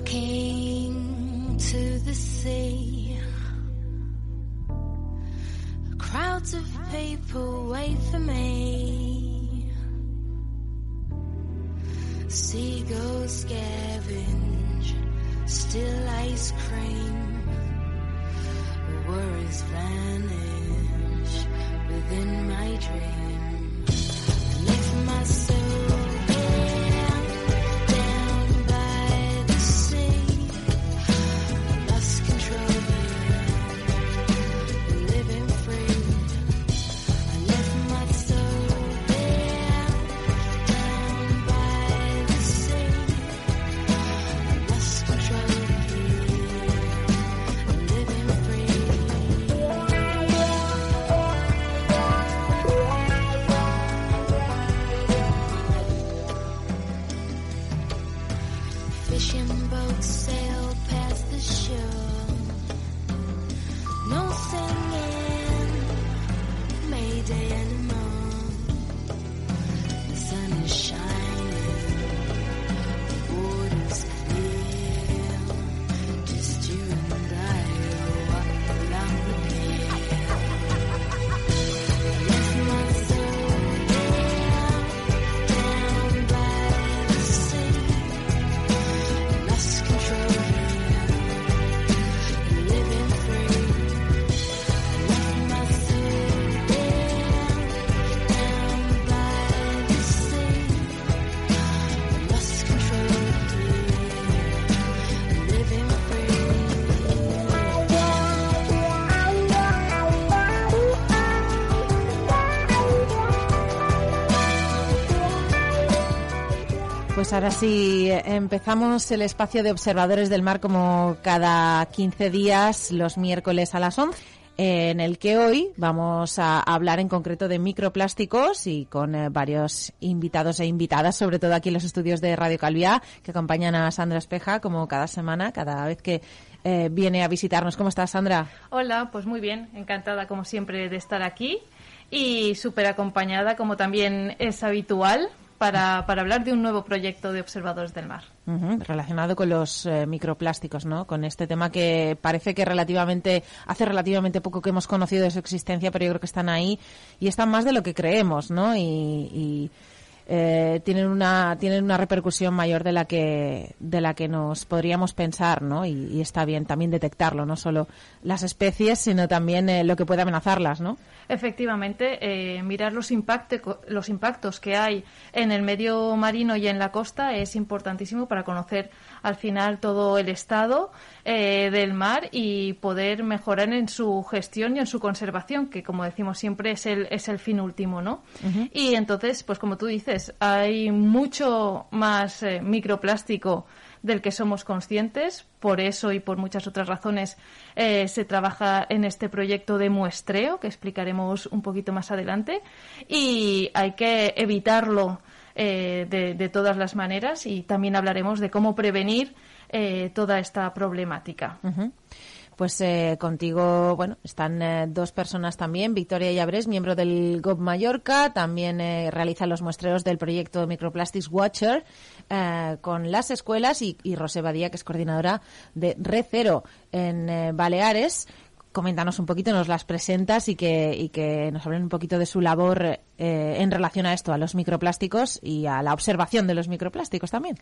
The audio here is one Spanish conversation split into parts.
Okay. Pues ahora sí, empezamos el espacio de observadores del mar como cada 15 días, los miércoles a las 11, en el que hoy vamos a hablar en concreto de microplásticos y con eh, varios invitados e invitadas, sobre todo aquí en los estudios de Radio Calviá, que acompañan a Sandra Espeja como cada semana, cada vez que eh, viene a visitarnos. ¿Cómo estás, Sandra? Hola, pues muy bien, encantada como siempre de estar aquí y súper acompañada como también es habitual para, para hablar de un nuevo proyecto de observadores del mar. Ujú, relacionado con los eh, microplásticos, ¿no? Con este tema que parece que relativamente hace relativamente poco que hemos conocido de su existencia, pero yo creo que están ahí y están más de lo que creemos, ¿no? Y, y, eh, tienen una tienen una repercusión mayor de la que de la que nos podríamos pensar, ¿no? Y, y está bien también detectarlo, no solo las especies, sino también eh, lo que puede amenazarlas, ¿no? Efectivamente, eh, mirar los, impacte- los impactos que hay en el medio marino y en la costa es importantísimo para conocer al final todo el estado eh, del mar y poder mejorar en su gestión y en su conservación, que como decimos siempre es el, es el fin último, ¿no? Y entonces, pues como tú dices, hay mucho más eh, microplástico del que somos conscientes. Por eso y por muchas otras razones eh, se trabaja en este proyecto de muestreo, que explicaremos un poquito más adelante. Y hay que evitarlo eh, de, de todas las maneras y también hablaremos de cómo prevenir eh, toda esta problemática. Pues eh, contigo, bueno, están eh, dos personas también. Victoria Llabrés, miembro del GOB Mallorca, también eh, realiza los muestreos del proyecto Microplastics Watcher eh, con las escuelas y, y Rosé Badía, que es coordinadora de Red Cero en eh, Baleares. Coméntanos un poquito, nos las presentas y que, y que nos hablen un poquito de su labor en relación a esto, a los microplásticos y a la observación de los microplásticos también.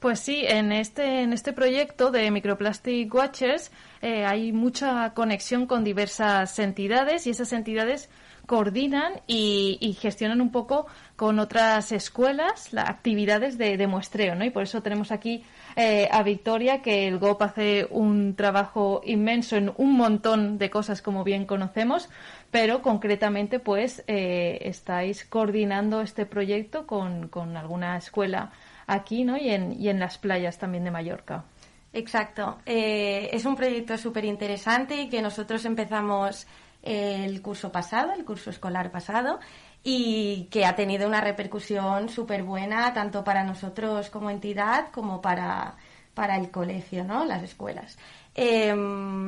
Pues sí, en este, en este proyecto de Microplastic Watchers eh, hay mucha conexión con diversas entidades y esas entidades coordinan y, y gestionan un poco con otras escuelas las actividades de, muestreo, ¿no? Y por eso tenemos aquí eh, a Victoria, que el GOP hace un trabajo inmenso en un montón de cosas, como bien conocemos, pero concretamente, pues, eh, estáis coordinando este proyecto con, con alguna escuela aquí, ¿no? Y en, y en las playas también de Mallorca. Exacto. Eh, es un proyecto súper interesante y que nosotros empezamos el curso pasado, el curso escolar pasado, y que ha tenido una repercusión súper buena tanto para nosotros como entidad como para, para el colegio, ¿no? Las escuelas. Eh,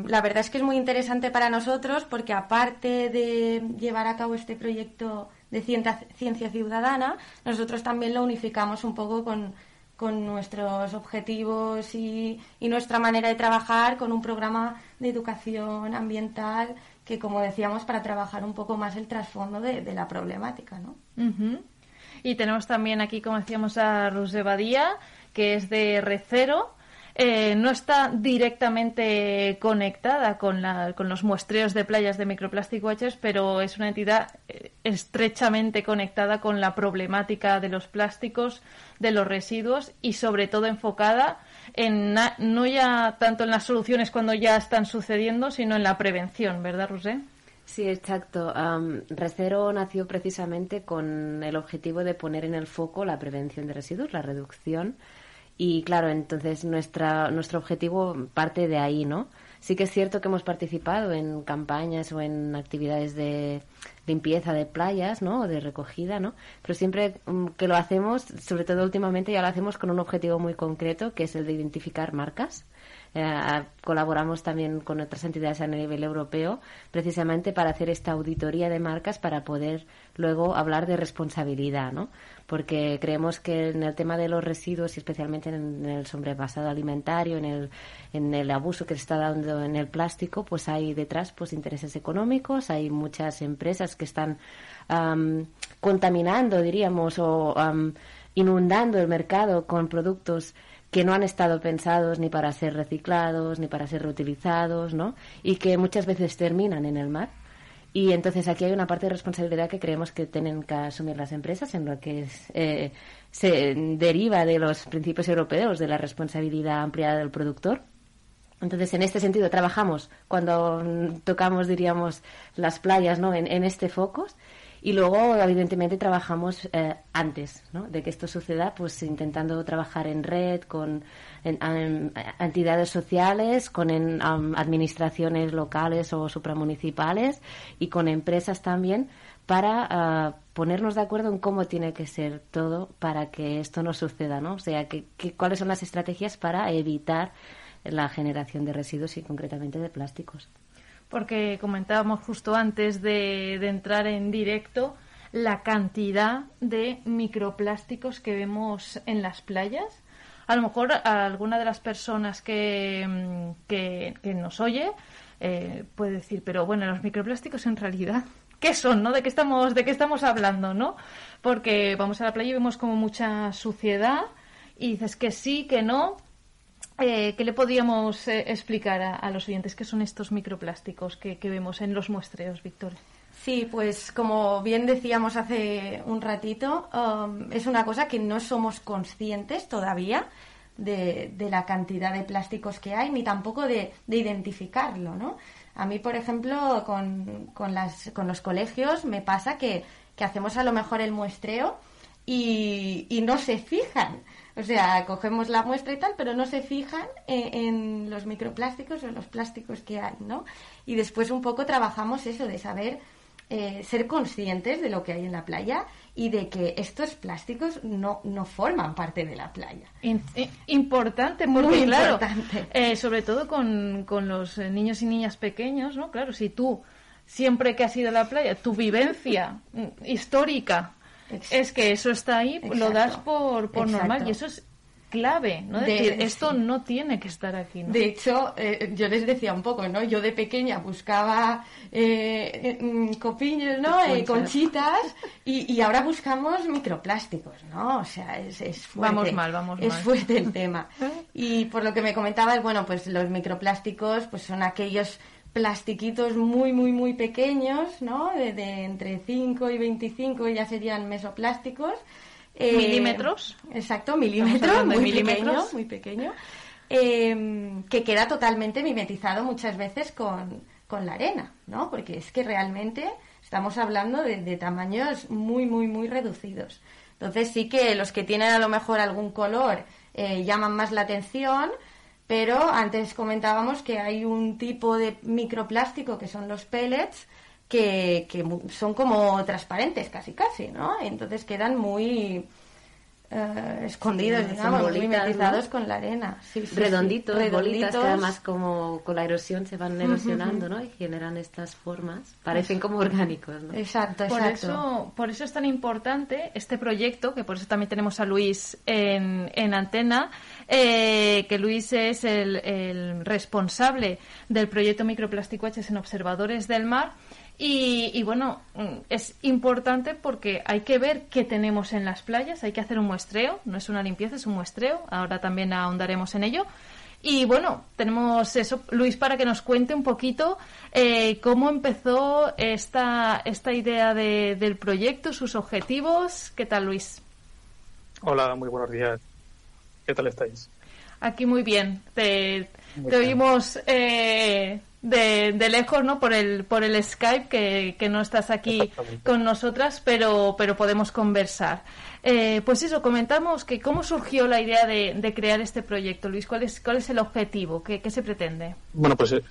la verdad es que es muy interesante para nosotros porque aparte de llevar a cabo este proyecto de ciencia, ciudadana, nosotros también lo unificamos un poco con, con nuestros objetivos y, y nuestra manera de trabajar con un programa de educación ambiental que, como decíamos, para trabajar un poco más el trasfondo de, de la problemática, ¿no? Y tenemos también aquí, como decíamos, a Ruse Badía, que es de Recero. Eh, no está directamente conectada con, la- con los muestreos de playas de Microplastic Watchers, pero es una entidad eh, estrechamente conectada con la problemática de los plásticos, de los residuos y sobre todo enfocada en na- no ya tanto en las soluciones cuando ya están sucediendo, sino en la prevención, ¿verdad, Rosé? Sí, exacto. Recero nació precisamente con el objetivo de poner en el foco la prevención de residuos, la reducción. Y claro, entonces nuestra, nuestro objetivo parte de ahí, ¿no? Sí que es cierto que hemos participado en campañas o en actividades de limpieza de playas, ¿no? O de recogida, ¿no? Pero siempre mm, que lo hacemos, sobre todo últimamente, ya lo hacemos con un objetivo muy concreto, que es el de identificar marcas. Eh, colaboramos también con otras entidades a nivel europeo precisamente para hacer esta auditoría de marcas para poder luego hablar de responsabilidad, ¿no? Porque creemos que en el tema de los residuos y especialmente en el sobrepasado alimentario, en el, en el abuso que se está dando en el plástico, pues hay detrás pues intereses económicos, hay muchas empresas que están am, contaminando, diríamos, o am, inundando el mercado con productos que no han estado pensados ni para ser reciclados ni para ser reutilizados, ¿no? Y que muchas veces terminan en el mar. Y entonces aquí hay una parte de responsabilidad que creemos que tienen que asumir las empresas en lo que es, eh, se deriva de los principios europeos de la responsabilidad ampliada del productor. Entonces, en este sentido, trabajamos cuando tocamos, diríamos, las playas, ¿no? En, en este focus. Y luego, evidentemente, trabajamos eh, antes. De que esto suceda, pues intentando trabajar en red, con entidades sociales, con en, administraciones locales o supramunicipales y con empresas también para ah, ponernos de acuerdo en cómo tiene que ser todo para que esto no suceda, ¿no? O sea, que, que- cuáles son las estrategias para evitar la generación de residuos y concretamente de plásticos. Porque comentábamos justo antes de, entrar en directo la cantidad de microplásticos que vemos en las playas. A lo mejor a alguna de las personas que, mm, que, que nos oye eh, puede decir, pero bueno, los microplásticos en realidad, ¿qué son? ¿no? ¿De qué estamos, de qué estamos hablando? ¿no? Porque vamos a la playa y vemos como mucha suciedad y dices que sí, que no, eh, ¿Qué le podríamos eh, explicar a, los oyentes qué son estos microplásticos que, vemos en los muestreos, Víctor? Sí, pues como bien decíamos hace un ratito, um, es una cosa que no somos conscientes todavía de, de la cantidad de plásticos que hay, ni tampoco de, de identificarlo, ¿no? A mí, por ejemplo, con, con, las, con los colegios me pasa que hacemos a lo mejor el muestreo y, y no se fijan. O sea, cogemos la muestra y tal, pero no se fijan en, en los microplásticos o los plásticos que hay, ¿no? Y después un poco trabajamos eso de saber eh, ser conscientes de lo que hay en la playa y de que estos plásticos no, no forman parte de la playa. I- importante, porque Muy claro, importante. eh, sobre todo con, con los eh, niños y niñas pequeños, ¿no? Claro, si tú siempre que has ido a la playa, tu vivencia mm, histórica Es que eso está ahí, lo das por, por normal y eso es clave, ¿no? De- decir, esto sí. no tiene que estar aquí, ¿no? De hecho, eh, yo les decía un poco, ¿no? Yo de pequeña buscaba eh, eh, copiños, ¿no? Eh, Conchas. conchitas y, y ahora buscamos microplásticos, ¿no? O sea, es, es fuerte. Vamos mal, vamos Es mal. fuerte el tema. Y por lo que me comentabas, bueno, pues los microplásticos pues son aquellos plastiquitos muy, muy, muy pequeños, ¿no? De, de entre 5 y 25 ya serían mesoplásticos. Eh, ¿Milímetros? Exacto, milímetros, muy pequeño, milímetros. muy pequeño. eh, que queda totalmente mimetizado muchas veces con, con la arena, ¿no? Porque es que realmente estamos hablando de, de tamaños muy, muy, muy reducidos. Entonces sí que los que tienen a lo mejor algún color eh, llaman más la atención, pero antes comentábamos que hay un tipo de microplástico que son los pellets que, son como transparentes casi casi, ¿no? Entonces quedan muy eh, escondidos, Sí, digamos, muy mimetizados ¿no? con la arena. Sí, sí, sí. redonditos, bolitas Redonditos. que además como con la erosión se van erosionando, ¿no? Y generan estas formas. Parecen como orgánicos, ¿no? Exacto, Por exacto. eso, por eso es tan importante este proyecto, que por eso también tenemos a Luis en, en antena, eh, que Luis es el, el responsable del proyecto Microplástico H en Observadores del Mar. Y, y bueno, mm, es importante porque hay que ver qué tenemos en las playas, hay que hacer un muestreo, no es una limpieza, es un muestreo, ahora también ahondaremos en ello. Y bueno, tenemos eso, Luis, para que nos cuente un poquito eh, cómo empezó esta, esta idea de- del proyecto, sus objetivos. ¿Qué tal, Luis? Hola, muy buenos días. ¿Qué tal estáis? Aquí muy bien. Te, Muy te bien. oímos eh, de, de lejos, ¿no? Por el, por el Skype, que, que no estás aquí con nosotras, pero, pero podemos conversar. Eh, pues eso, comentamos que cómo surgió la idea de, de crear este proyecto, Luis. ¿Cuál es, cuál es el objetivo? ¿Qué, qué se pretende? Bueno, pues eh,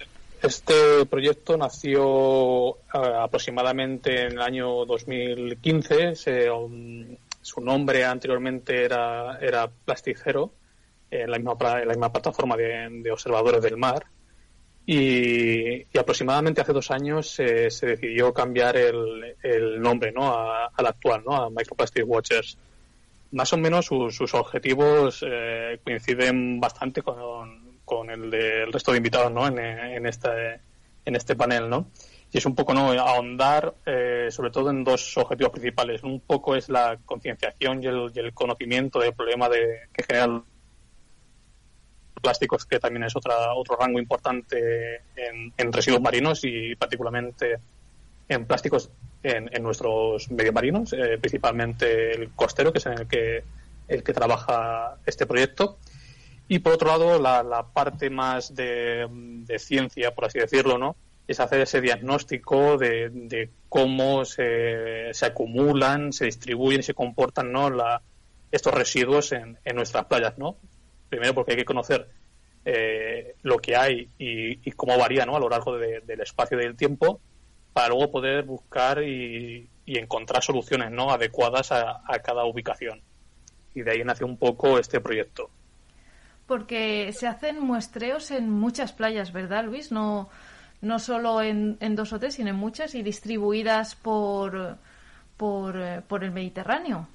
este proyecto nació eh, aproximadamente en el año 2015. Se, um, su nombre anteriormente era, era Plasticero, en la misma, en la misma plataforma de, de observadores del mar. Y, aproximadamente hace dos años se- se decidió cambiar el, nombre ¿no? al actual, ¿no? a Microplastic Watchers. Más o menos sus, sus objetivos eh, coinciden bastante con, con el del resto de invitados ¿no? en, en, este, en este panel. ¿no? Y es un poco ¿no? ahondar eh, sobre todo en dos objetivos principales. Un poco es la concienciación y el, y el conocimiento del problema de, que generan plásticos, que también es otra, otro rango importante en, residuos marinos y particularmente en plásticos en, nuestros medios marinos, eh, principalmente el costero, que es en el que, el que trabaja este proyecto. Y por otro lado, la, parte más de, de ciencia, por así decirlo, ¿no? es hacer ese diagnóstico de, de cómo se, se acumulan, se distribuyen y se comportan ¿no? la, estos residuos en, en nuestras playas. ¿no? Primero porque hay que conocer eh, lo que hay y, cómo varía ¿no? a lo largo de- del espacio y del tiempo para luego poder buscar y, y encontrar soluciones ¿no? adecuadas a, cada ubicación. Y de ahí nació un poco este proyecto. Porque se hacen muestreos en muchas playas, ¿verdad, Luis? No, no solo en, en dos o tres, sino en muchas y distribuidas por, por, eh, por el Mediterráneo.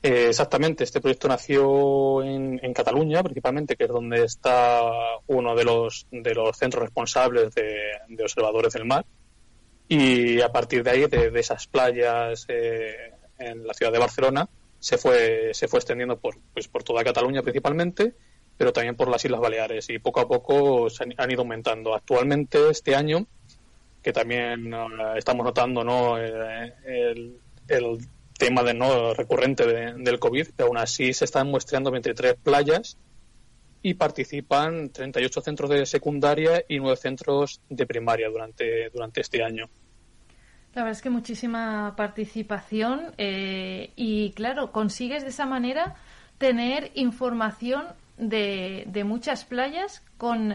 Eh, exactamente, este proyecto nació en, en Cataluña, principalmente, que es donde está uno de los, de los centros responsables de, observadores del mar. Y a partir de ahí, de, de esas playas eh, en la ciudad de Barcelona, se fue, se fue extendiendo por, pues, por toda Cataluña principalmente, pero también por las Islas Baleares. Y poco a poco se han, han ido aumentando. Actualmente, este año, que también eh, estamos notando ¿no? Eh, el, el tema de, ¿no? recurrente de- del COVID, pero aún así se están muestreando 23 playas y participan 38 centros de secundaria y 9 centros de primaria durante, durante este año. La verdad es que muchísima participación eh, y claro, consigues de esa manera tener información de, de muchas playas con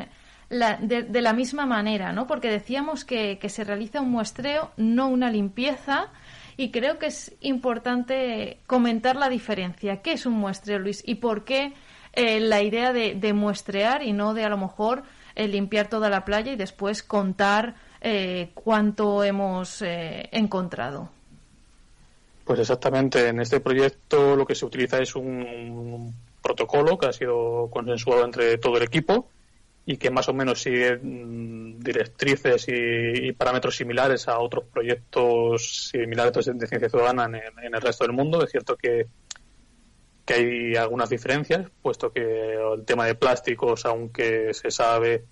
la, de, de la misma manera, ¿no? Porque decíamos que, que se realiza un muestreo, no una limpieza, y creo que es importante comentar la diferencia. ¿Qué es un muestreo, Luis? ¿Y por qué eh, la idea de, muestrear y no de a lo mejor eh, limpiar toda la playa y después contar eh, cuánto hemos eh, encontrado? Pues exactamente, en este proyecto lo que se utiliza es un protocolo que ha sido consensuado entre todo el equipo y que más o menos sigue mm, directrices y, parámetros similares a otros proyectos similares de, ciencia ciudadana en, en el resto del mundo. Es cierto que, que hay algunas diferencias, puesto que el tema de plásticos, aunque se sabe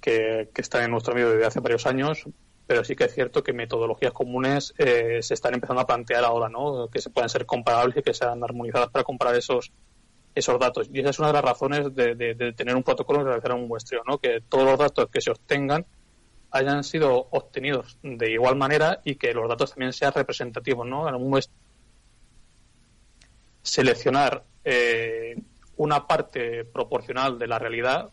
que, que están en nuestro medio desde hace varios años, pero sí que es cierto que metodologías comunes eh, se están empezando a plantear ahora, ¿no? Que se puedan ser comparables y que sean armonizadas para comparar esos esos datos. Y esa es una de las razones de, de- tener un protocolo y realizar un muestreo, ¿no? Que todos los datos que se obtengan hayan sido obtenidos de igual manera y que los datos también sean representativos, ¿no? En un muest- seleccionar eh, una parte proporcional de la realidad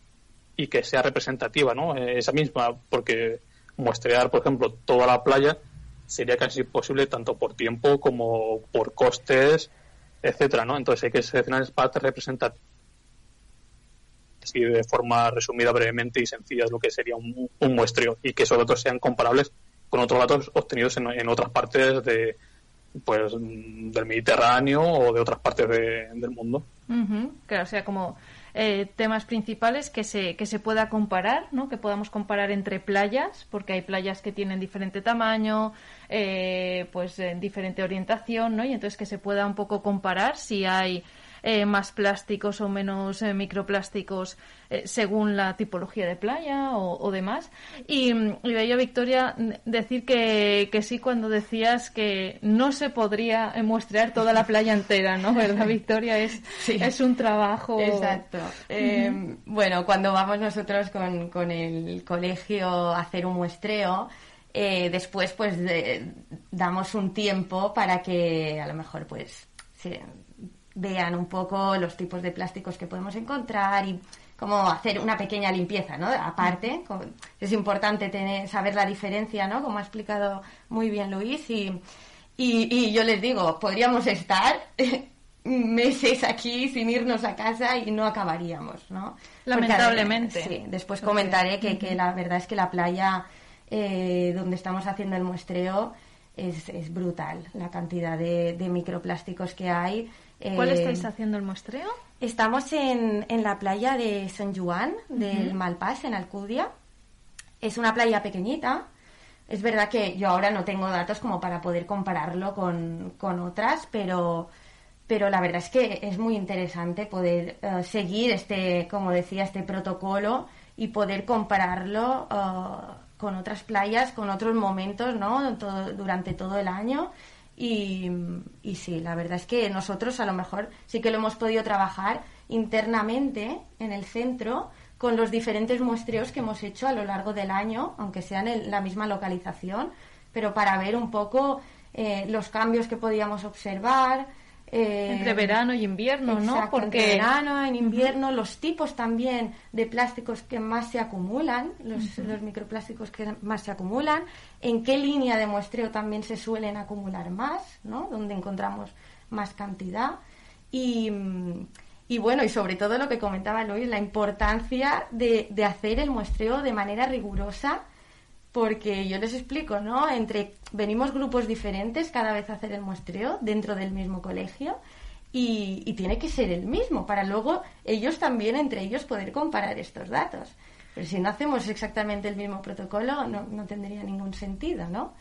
y que sea representativa, ¿no? Eh, esa misma, porque muestrear, por ejemplo, toda la playa sería casi imposible tanto por tiempo como por costes etcétera, ¿no? Entonces hay que seleccionar partes representativas así de forma resumida brevemente y sencilla de lo que sería un, un muestreo y que esos datos sean comparables con otros datos obtenidos en, en otras partes de pues del Mediterráneo o de otras partes de- del mundo. Ujú, Claro, sea, como eh, temas principales que se, que se pueda comparar, ¿no? Que podamos comparar entre playas, porque hay playas que tienen diferente tamaño, eh, pues en diferente orientación, ¿no? Y entonces que se pueda un poco comparar si hay eh, más plásticos o menos eh, microplásticos eh, según la tipología de playa o, o demás. Y, ello, Victoria, decir que, que sí cuando decías que no se podría eh, muestrear toda la playa entera, ¿no? ¿Verdad, Victoria? Es, Sí. es un trabajo. Exacto. Eh, Bueno, cuando vamos nosotros con, con el colegio a hacer un muestreo, eh, después pues de- damos un tiempo para que a lo mejor pues se vean un poco los tipos de plásticos que podemos encontrar y como hacer una pequeña limpieza, ¿no? Aparte, es importante tener, saber la diferencia, ¿no? Como ha explicado muy bien Luis y, y, y yo les digo, podríamos estar meses aquí sin irnos a casa y no acabaríamos, ¿no? Porque, Lamentablemente. sí, después comentaré que, que la verdad es que la playa eh, donde estamos haciendo el muestreo es, es brutal, la cantidad de, de microplásticos que hay. ¿Cuál Eh, estáis haciendo el muestreo? Estamos en, en la playa de San Juan, del Malpás, en Alcudia. Es una playa pequeñita. Es verdad que yo ahora no tengo datos como para poder compararlo con, con otras, pero, pero la verdad es que es muy interesante poder eh, seguir este, como decía, este protocolo y poder compararlo eh, con otras playas, con otros momentos, ¿no? Todo- durante todo el año. Y, y sí, la verdad es que nosotros a lo mejor sí que lo hemos podido trabajar internamente en el centro con los diferentes muestreos que hemos hecho a lo largo del año, aunque sean en la misma localización, pero para ver un poco eh, los cambios que podíamos observar. Eh, Entre verano y invierno, ¿no? Porque entre verano, en invierno, los tipos también de plásticos que más se acumulan, los, los microplásticos que más se acumulan, en qué línea de muestreo también se suelen acumular más, ¿no? Donde encontramos más cantidad. Y, y bueno, y sobre todo lo que comentaba Luis, la importancia de, de hacer el muestreo de manera rigurosa porque yo les explico, ¿no? Entre venimos grupos diferentes cada vez a hacer el muestreo dentro del mismo colegio y, tiene que ser el mismo para luego ellos también entre ellos poder comparar estos datos. Pero si no hacemos exactamente el mismo protocolo no, no tendría ningún sentido, ¿no?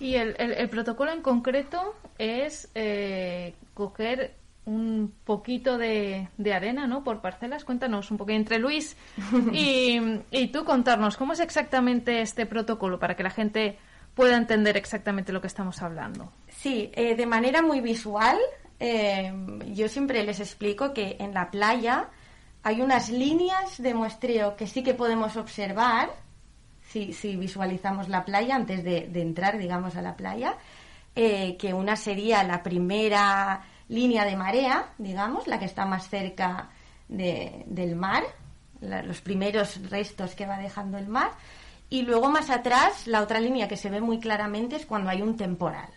Y el, el- el protocolo en concreto es eh, coger un poquito de, de arena, ¿no? Por parcelas. Cuéntanos un poco entre Luis y, y tú contarnos cómo es exactamente este protocolo para que la gente pueda entender exactamente lo que estamos hablando. Sí, eh, de manera muy visual, eh, yo siempre les explico que en la playa hay unas líneas de muestreo que sí que podemos observar si, si visualizamos la playa antes de, de entrar, digamos, a la playa, eh, que una sería la primera línea de marea, digamos, la que está más cerca de- del mar, los primeros restos que va dejando el mar, y luego más atrás, la otra línea que se ve muy claramente es cuando hay un temporal.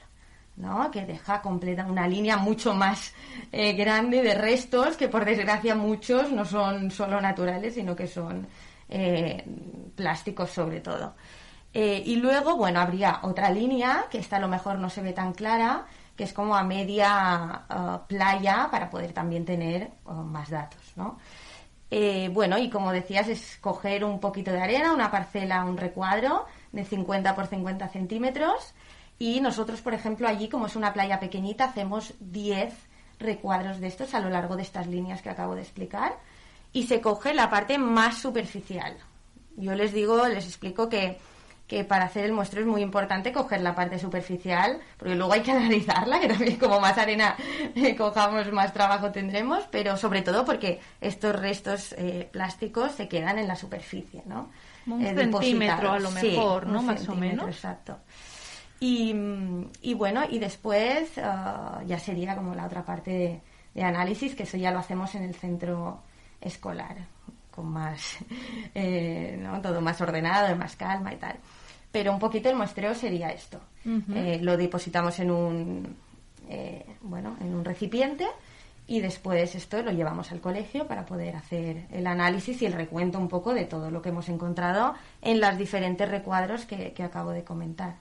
¿no? que deja completa una línea mucho más eh, grande de restos que por desgracia muchos no son solo naturales sino que son eh, plásticos sobre todo Eh, y luego bueno habría otra línea que esta a lo mejor no se ve tan clara que es como a media eh, playa para poder también tener eh, más datos ¿no? Eh, bueno, y como decías, es coger un poquito de arena, una parcela, un recuadro de 50 por 50 centímetros. Y nosotros, por ejemplo, allí, como es una playa pequeñita, hacemos 10 recuadros de estos a lo largo de estas líneas que acabo de explicar. Y se coge la parte más superficial. Yo les digo, les explico que, que para hacer el muestreo es muy importante coger la parte superficial, porque luego hay que analizarla, que también como más arena eh, cojamos, más trabajo tendremos, pero sobre todo porque estos restos eh, plásticos se quedan en la superficie, ¿no? Un Eh, centímetro a lo depositados. Sí, mejor, ¿no? un Más o menos. Exacto. Y, y bueno, y después ah, ya sería como la otra parte de, de análisis, que eso ya lo hacemos en el centro escolar, con más, eh, ¿no? todo más ordenado, de más calma y tal. Pero un poquito el muestreo sería esto. Eh, lo depositamos en un, eh, bueno, en un recipiente y después esto lo llevamos al colegio para poder hacer el análisis y el recuento un poco de todo lo que hemos encontrado en los diferentes recuadros que, que acabo de comentar.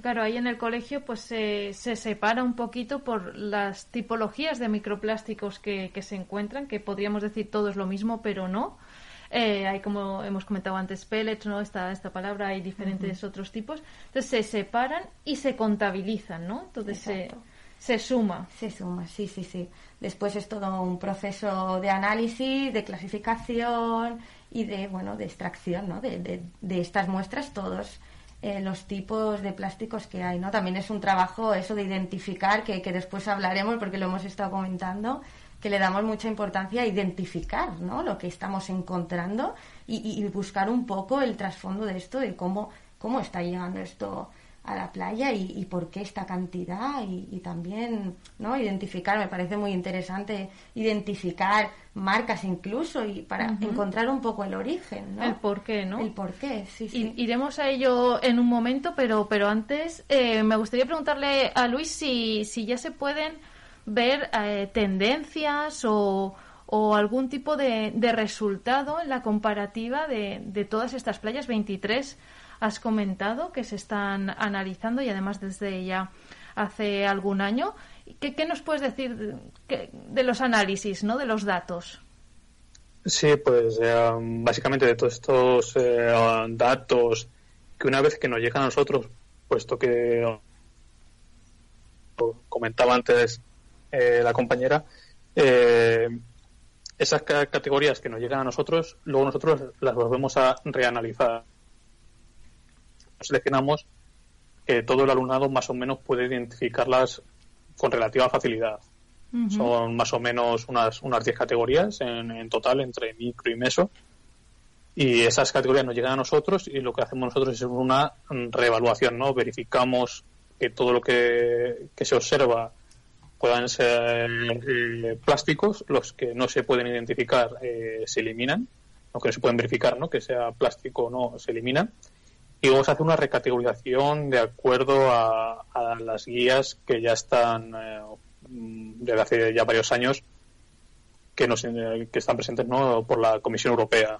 Claro, ahí en el colegio pues se, se separa un poquito por las tipologías de microplásticos que, que se encuentran, que podríamos decir todo es lo mismo, pero no. Eh, hay, como hemos comentado antes, pellets, ¿no? Esta, esta palabra, hay diferentes otros tipos. Entonces se separan y se contabilizan, ¿no? Entonces se, se suma. Se suma, sí, sí, sí. Después es todo un proceso de análisis, de clasificación y de, bueno, de extracción, ¿no? De, de, de estas muestras todos eh, los tipos de plásticos que hay, ¿no? También es un trabajo eso de identificar, que, que después hablaremos porque lo hemos estado comentando, que le damos mucha importancia a identificar, ¿no? Lo que estamos encontrando y, buscar un poco el trasfondo de esto, de cómo, cómo está llegando esto a la playa y, y por qué esta cantidad y, y también no identificar me parece muy interesante identificar marcas incluso y para encontrar un poco el origen ¿no? El por qué, ¿no? el por qué sí Iremos a ello en un momento, pero, pero antes eh, me gustaría preguntarle a Luis si, si ya se pueden ver eh, tendencias o, o algún tipo de, de resultado en la comparativa de, de todas estas playas. 23 has comentado que se están analizando y además desde ya hace algún año. ¿Qué, qué nos puedes decir de, de los análisis, ¿no? de los datos? Sí, pues eh, básicamente de todos estos eh, datos que una vez que nos llegan a nosotros, puesto que comentaba antes eh, la compañera, eh, esas ca- categorías que nos llegan a nosotros, luego nosotros las volvemos a reanalizar. Seleccionamos que todo el alumnado más o menos puede identificarlas con relativa facilidad. Son más o menos unas, unas 10 categorías en, en total entre micro y meso. Y esas categorías nos llegan a nosotros y lo que hacemos nosotros es una reevaluación, ¿no? Verificamos que todo lo que, que se observa puedan ser eh, plásticos, los que no se pueden identificar eh, se eliminan, los que no se pueden verificar, ¿no? Que sea plástico o no, se eliminan. Y luego se hace una recategorización de acuerdo a, las guías que ya están eh, desde hace ya varios años que, nos, eh, que están presentes ¿no? por la Comisión Europea.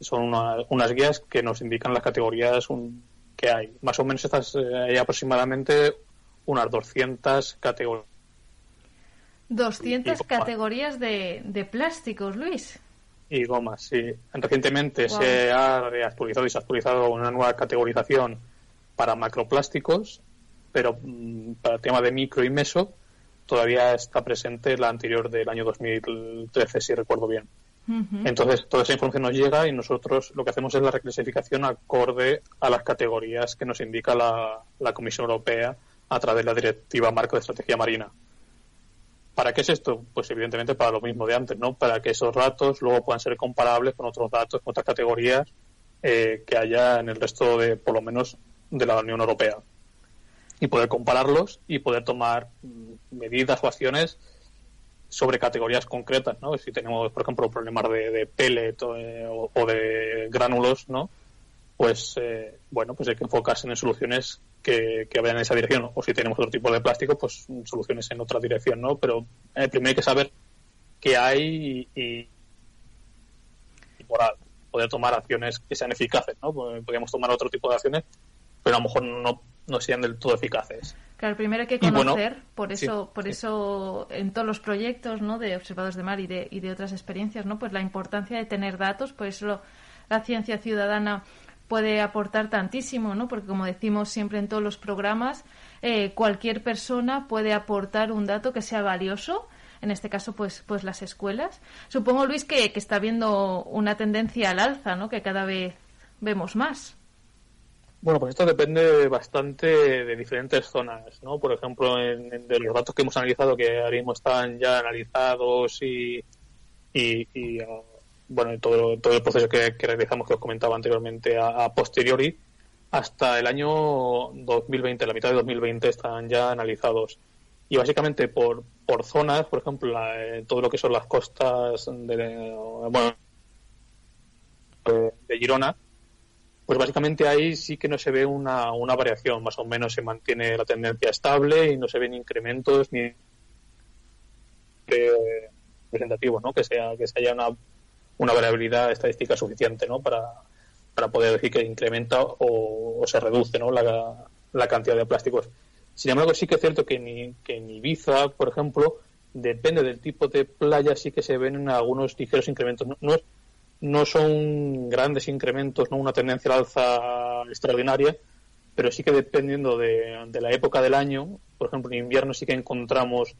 Son una- unas guías que nos indican las categorías un- que hay. Más o menos estas hay aproximadamente unas 200 categorías. 200 Y- y- categorías de, de plásticos, Luis. y gomas. Sí. Recientemente Wow. se ha reactualizado y se ha actualizado una nueva categorización para macroplásticos, pero mm, para el tema de micro y meso todavía está presente la anterior del año 2013, si recuerdo bien. Entonces, toda esa información nos llega y nosotros lo que hacemos es la reclasificación acorde a las categorías que nos indica la, la Comisión Europea a través de la Directiva Marco de Estrategia Marina. ¿Para qué es esto? Pues evidentemente para lo mismo de antes, ¿no? Para que esos datos luego puedan ser comparables con otros datos, con otras categorías eh, que haya en el resto de, por lo menos, de la Unión Europea. Y poder compararlos y poder tomar mm, medidas o acciones sobre categorías concretas, ¿no? Si tenemos, por ejemplo, problemas de, de pellet eh, o- o de gránulos, ¿no? Pues, eh, bueno, pues hay que enfocarse en soluciones que, que vayan en esa dirección. O si tenemos otro tipo de plástico, pues soluciones en otra dirección, ¿no? Pero eh, primero hay que saber qué hay y, y, y por a- poder tomar acciones que sean eficaces, ¿no? Pues Podríamos tomar otro tipo de acciones, pero a lo mejor no, no sean del todo eficaces. Claro, primero hay que bueno, conocer, por sí, eso, por sí. eso en todos los proyectos, ¿no? De observados de mar y de, y de otras experiencias, ¿no? Pues la importancia de tener datos, por eso lo- la ciencia ciudadana puede aportar tantísimo, ¿no? Porque como decimos siempre en todos los programas, eh, cualquier persona puede aportar un dato que sea valioso. En este caso, pues, pues las escuelas. Supongo, Luis, que, que está viendo una tendencia al alza, ¿no? Que cada vez vemos más. Bueno, pues esto depende bastante de diferentes zonas, ¿no? Por ejemplo, en, de los datos que hemos analizado, que ahora mismo están ya analizados y, y, bueno, todo, todo el proceso que, realizamos, que os comentaba anteriormente, a, posteriori, hasta el año 2020, la mitad de 2020, están ya analizados. Y básicamente por, por zonas, por ejemplo, la- eh, todo lo que son las costas de, bueno, de- Girona, pues básicamente ahí sí que no se ve una, una variación, más o menos se mantiene la tendencia estable y no se ven incrementos ni eh, representativo, ¿no? Que sea que se haya una, una variabilidad estadística suficiente, ¿no? Para, para poder decir que incrementa o, o se reduce, ¿no? La, la cantidad de plásticos. Sin embargo, sí que es cierto que en, que en Ibiza, por ejemplo, depende del tipo de playa, sí que se ven algunos ligeros incrementos. No, no, no son grandes incrementos, no una tendencia al alza extraordinaria, pero sí que dependiendo de, de la época del año, por ejemplo, en invierno sí que encontramos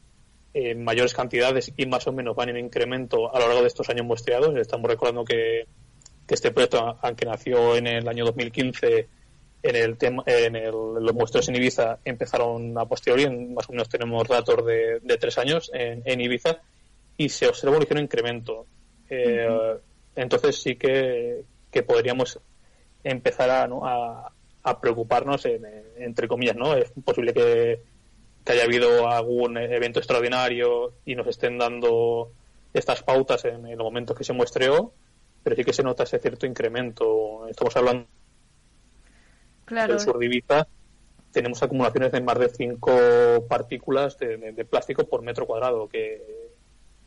eh, mayores cantidades y más o menos van en incremento a lo largo de estos años muestreados. Estamos recordando que, que este proyecto, aunque nació en el año 2015, en el tema, en el- los muestreos en Ibiza empezaron a posteriori, en- más o menos tenemos datos de, tres años en, en Ibiza, y se observa un ligero incremento. Eh, Entonces sí que, que podríamos empezar a, ¿no? a, preocuparnos, en- en- entre comillas, ¿no? Es posible que, que haya habido algún evento extraordinario y nos estén dando estas pautas en, en los momentos que se muestreó, pero sí que se nota ese cierto incremento. Estamos hablando Claro, del sur de Ibiza, tenemos acumulaciones de más de 5 partículas de, de- de plástico por metro cuadrado, que,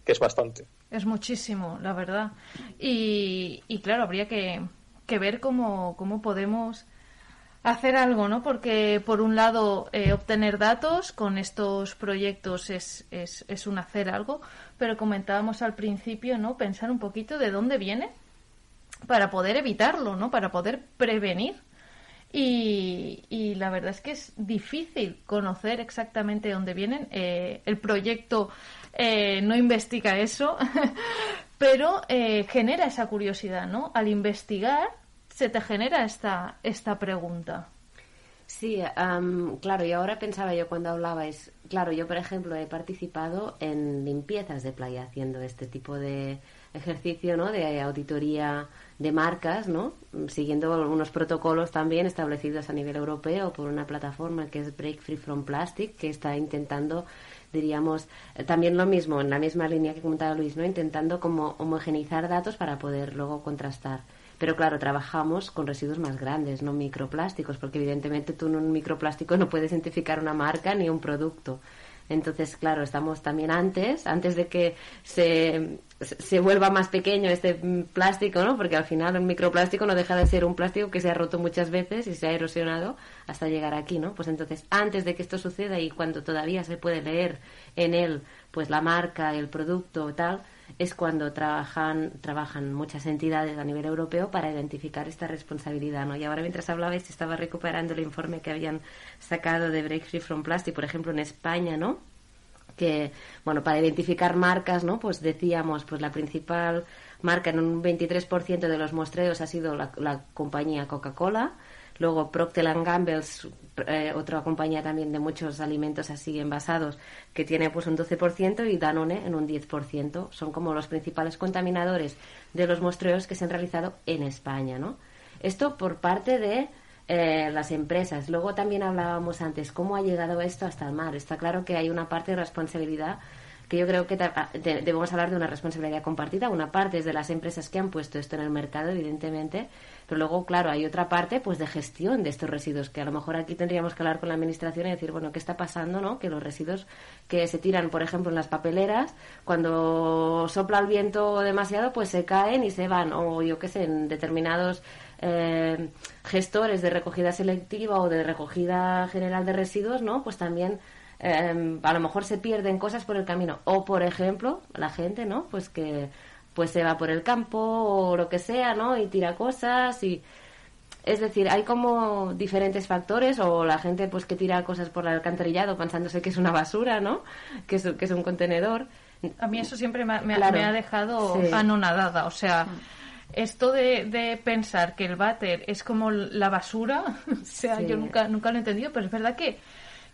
que es bastante. es muchísimo, la verdad. Y, y claro, habría que, que ver cómo, cómo podemos hacer algo, ¿no? Porque por un lado eh, obtener datos con estos proyectos es, es, es un hacer algo, pero comentábamos al principio, ¿no? Pensar un poquito de dónde viene para poder evitarlo, ¿no? Para poder prevenir. Y, y la verdad es que es difícil conocer exactamente dónde vienen. Eh, el proyecto eh, no investiga eso, pero eh, genera esa curiosidad, ¿no? Al investigar se te genera esta, esta pregunta. Sí, am, claro, y ahora pensaba yo cuando hablabais, claro, yo por ejemplo he participado en limpiezas de playa haciendo este tipo de ejercicio, ¿no? De auditoría de marcas, ¿no? Siguiendo unos protocolos también establecidos a nivel europeo por una plataforma que es Break Free from Plastic, que está intentando, diríamos, eh, también lo mismo, en la misma línea que comentaba Luis, ¿no? Intentando como homogeneizar datos para poder luego contrastar. Pero claro, trabajamos con residuos más grandes, no microplásticos, porque evidentemente tú en un microplástico no puedes identificar una marca ni un producto. Entonces, claro, estamos también antes, antes de que se, se vuelva más pequeño este plástico, ¿no? Porque al final un microplástico no deja de ser un plástico que se ha roto muchas veces y se ha erosionado hasta llegar aquí, ¿no? Pues entonces, antes de que esto suceda y cuando todavía se puede leer en él, pues la marca, el producto, tal, es cuando trabajan, trabajan muchas entidades a nivel europeo para identificar esta responsabilidad, ¿no? Y ahora mientras hablabais estaba recuperando el informe que habían sacado de Break Free from Plastic, por ejemplo, en España, ¿no? que bueno para identificar marcas no pues decíamos pues la principal marca en un 23% de los muestreos ha sido la, la compañía Coca-Cola luego Procter Gamble eh, otra compañía también de muchos alimentos así envasados que tiene pues un 12% y Danone en un 10% son como los principales contaminadores de los muestreos que se han realizado en España no esto por parte de eh, las empresas. Luego también hablábamos antes cómo ha llegado esto hasta el mar. Está claro que hay una parte de responsabilidad que yo creo que de- debemos hablar de una responsabilidad compartida. Una parte es de las empresas que han puesto esto en el mercado, evidentemente, pero luego, claro, hay otra parte pues de gestión de estos residuos, que a lo mejor aquí tendríamos que hablar con la administración y decir, bueno, ¿qué está pasando, no? Que los residuos que se tiran, por ejemplo, en las papeleras, cuando sopla el viento demasiado, pues se caen y se van, o yo qué sé, en determinados eh, gestores de recogida selectiva o de recogida general de residuos, ¿no? Pues también eh, a lo mejor se pierden cosas por el camino. O, por ejemplo, la gente, ¿no? Pues que pues se va por el campo o lo que sea, ¿no? Y tira cosas y... Es decir, hay como diferentes factores o la gente pues que tira cosas por el alcantarillado pensándose que es una basura, ¿no? Que es, que es un contenedor. A mí eso siempre me, ha- me ha- Claro. me ha dejado Sí. anonadada. O sea, esto de, de pensar que el váter es como la basura, o sea, Sí. yo nunca, nunca lo he entendido, pero es verdad que,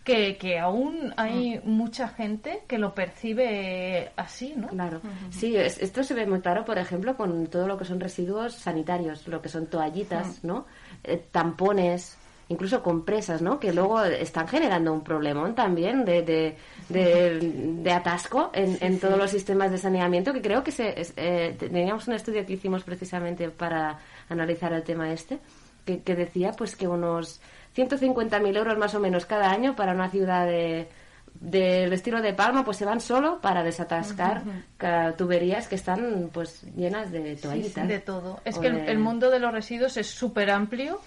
que, que aún hay mucha gente que lo percibe así, ¿no? Claro. Sí, es- esto se ve muy claro, por ejemplo, con todo lo que son residuos sanitarios, lo que son toallitas, ¿no? Eh, tampones, incluso compresas, ¿no? Que luego están generando un problemón también de, de, de, de atasco en, en todos los sistemas de saneamiento, que creo que se, es- eh, teníamos un estudio que hicimos precisamente para analizar el tema este, que, que decía pues que unos 150.000 euros más o menos cada año para una ciudad de del estilo de Palma, pues se van solo para desatascar ca- tuberías que están pues llenas de toallitas. de todo. Es que el, de- el mundo de los residuos es súper amplio.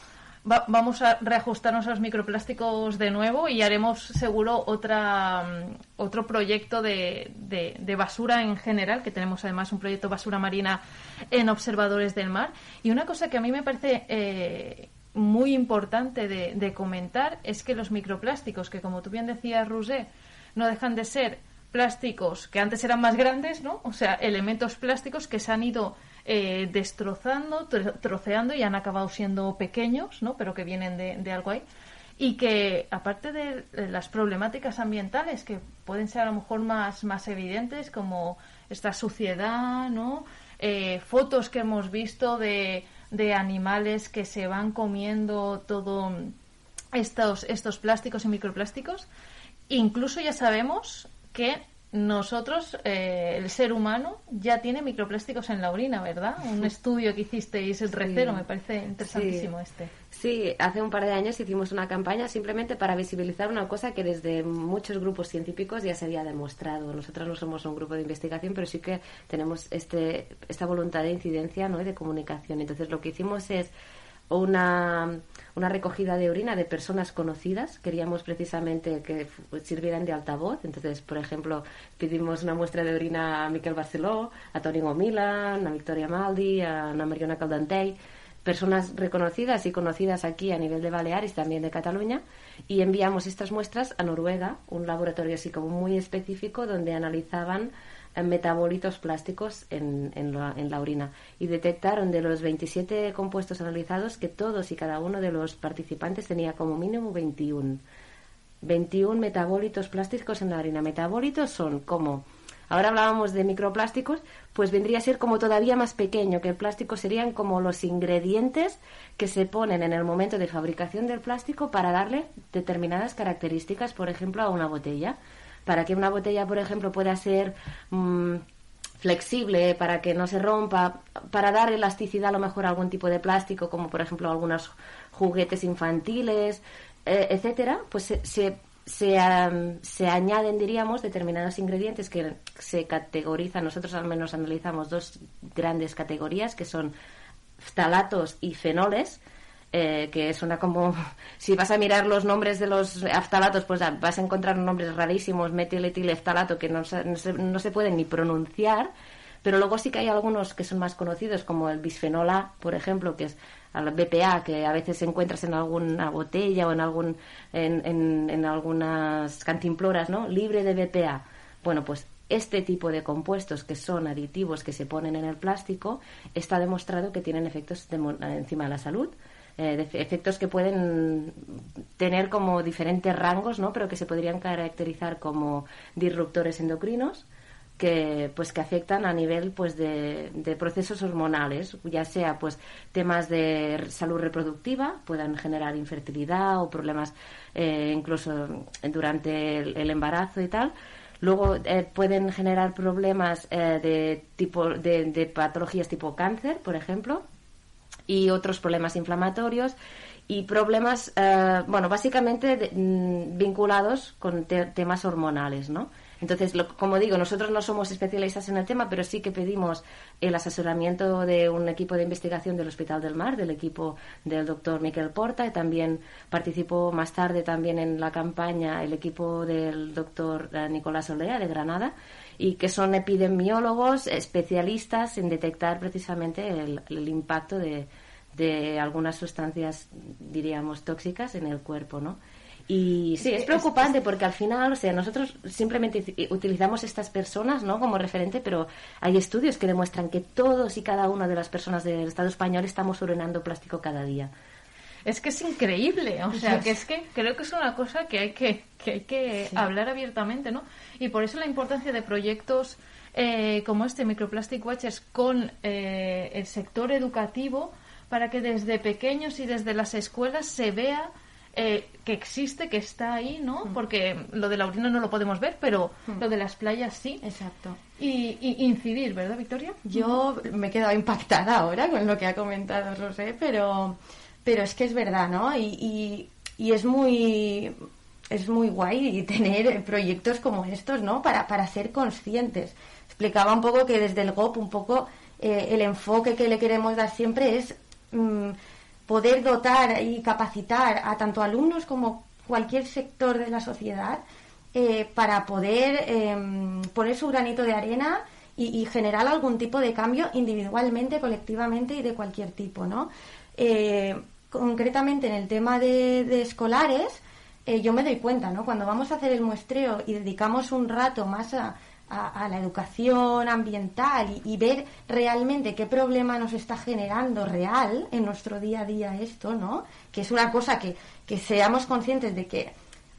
Va- vamos a reajustarnos a los microplásticos de nuevo y haremos seguro otra mm, otro proyecto de, de- de basura en general, que tenemos además un proyecto basura marina en Observadores del Mar. Y una cosa que a mí me parece eh, muy importante de, comentar es que los microplásticos, que como tú bien decías, Roger, no dejan de ser plásticos que antes eran más grandes, ¿no? O sea, elementos plásticos que se han ido eh, destrozando, tro- troceando y han acabado siendo pequeños, ¿no? Pero que vienen de, de algo ahí. Y que, aparte de las problemáticas ambientales, que pueden ser a lo mejor más, más evidentes, como esta suciedad, ¿no? Eh, fotos que hemos visto de, de animales que se van comiendo todo estos, estos plásticos y microplásticos. Incluso ya sabemos que nosotros, eh, el ser humano, ya tiene microplásticos en la orina, ¿verdad? Un estudio que hicisteis el recero, me parece interesantísimo Sí. este. Sí, hace un par de años hicimos una campaña simplemente para visibilizar una cosa que desde muchos grupos científicos ya se había demostrado. Nosotros no somos un grupo de investigación, pero sí que tenemos este, esta voluntad de incidencia ¿no? y de comunicación. Entonces lo que hicimos es una, una recogida de orina de personas conocidas. Queríamos precisamente que sirvieran de altavoz. Entonces, por ejemplo, pedimos una muestra de orina a Miquel Barceló, a Toni Milan, a Victoria Maldi, a Ana Mariona Caldentey personas reconocidas y conocidas aquí a nivel de Baleares, también de Cataluña, y enviamos estas muestras a Noruega, un laboratorio así como muy específico donde analizaban metabolitos plásticos en, en la, en la orina y detectaron de los 27 compuestos analizados que todos y cada uno de los participantes tenía como mínimo 21. 21 metabolitos plásticos en la orina. Metabolitos son como, ahora hablábamos de microplásticos, pues vendría a ser como todavía más pequeño, que el plástico serían como los ingredientes que se ponen en el momento de fabricación del plástico para darle determinadas características, por ejemplo, a una botella. Para que una botella, por ejemplo, pueda ser mm, flexible, para que no se rompa, para dar elasticidad a lo mejor a algún tipo de plástico, como por ejemplo algunos juguetes infantiles, eh, etcétera, pues se, se, se, se añaden, diríamos, determinados ingredientes que se categorizan. Nosotros al menos analizamos dos grandes categorías que son ftalatos y fenoles. Eh, que suena como si vas a mirar los nombres de los aftalatos pues vas a encontrar nombres rarísimos metiletileftalato que no se, no, se, no se pueden ni pronunciar pero luego sí que hay algunos que son más conocidos como el bisfenol A por ejemplo que es al BPA que a veces encuentras en alguna botella o en algún en, en, algunas cantimploras no libre de BPA bueno pues este tipo de compuestos que son aditivos que se ponen en el plástico está demostrado que tienen efectos demo- encima de la salud eh, efectos que pueden tener como diferentes rangos, ¿no? Pero que se podrían caracterizar como disruptores endocrinos que pues que afectan a nivel pues de, de procesos hormonales ya sea pues temas de salud reproductiva puedan generar infertilidad o problemas eh, incluso durante el, el embarazo y tal luego eh, pueden generar problemas eh, de tipo de, de patologías tipo cáncer por ejemplo y otros problemas inflamatorios y problemas, eh, bueno, básicamente de- mm, vinculados con te- temas hormonales, ¿no? Entonces, lo- como digo, nosotros no somos especialistas en el tema, pero sí que pedimos el asesoramiento de un equipo de investigación del Hospital del Mar, del equipo del doctor Miquel Porta, y también participó más tarde también en la campaña el equipo del doctor eh, Nicolás Olea de Granada, y que son epidemiólogos especialistas en detectar precisamente el, el impacto de, de algunas sustancias, diríamos, tóxicas en el cuerpo, ¿no? Y sí, es preocupante porque al final, o sea, nosotros simplemente uti- utilizamos estas personas, ¿no? Como referente, pero hay estudios que demuestran que todos y cada una de las personas del Estado español estamos urinando plástico cada día. Es que es increíble, o sea, que es que creo que es una cosa que hay que, que, hay que hablar abiertamente, ¿no? Y por eso la importancia de proyectos eh, como este, Microplastic Watchers, con eh, el sector educativo, para que desde pequeños y desde las escuelas se vea eh, que existe, que está ahí, ¿no? Porque lo de la orina no lo podemos ver, pero lo de las playas sí. Exacto. Y, y incidir, ¿verdad, Victoria? Yo me he quedado impactada ahora con lo que ha comentado Rosé, pero, pero es que es verdad, ¿no? Y, y, es muy es muy guay tener proyectos como estos, ¿no? Para, para ser conscientes. Explicaba un poco que desde el GOP un poco eh, el enfoque que le queremos dar siempre es mm, poder dotar y capacitar a tanto alumnos como cualquier sector de la sociedad eh, para poder em, poner su granito de arena y, y generar algún tipo de cambio individualmente, colectivamente y de cualquier tipo, ¿no? Concretamente en el tema de, escolares, eh, yo me doy cuenta, ¿no? Cuando vamos a hacer el muestreo y dedicamos un rato más a, la educación ambiental y, ver realmente qué problema nos está generando real en nuestro día a día esto, ¿no? Que es una cosa que, que seamos conscientes de que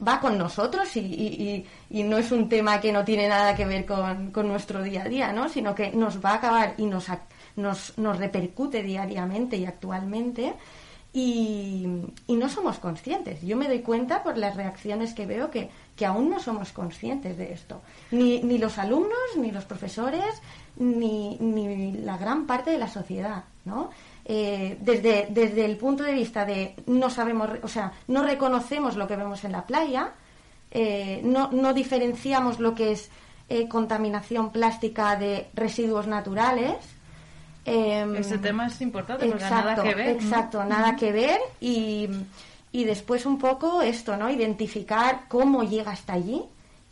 va con nosotros y, y- no es un tema que no tiene nada que ver con, con nuestro día a día, ¿no? Sino que nos va a acabar y nos, nos, nos repercute diariamente y actualmente y, no somos conscientes. Yo me doy cuenta por las reacciones que veo que, que aún no somos conscientes de esto. Ni, ni los alumnos, ni los profesores, ni, ni la gran parte de la sociedad, ¿no? Eh, desde, desde el punto de vista de no sabemos, o sea, no reconocemos lo que vemos en la playa, eh, no, no diferenciamos lo que es eh, contaminación plástica de residuos naturales. Em, Ese tema es importante porque nada que ver. ¿no? Exacto, nada que ver y, y después un poco esto, ¿no? Identificar cómo llega hasta allí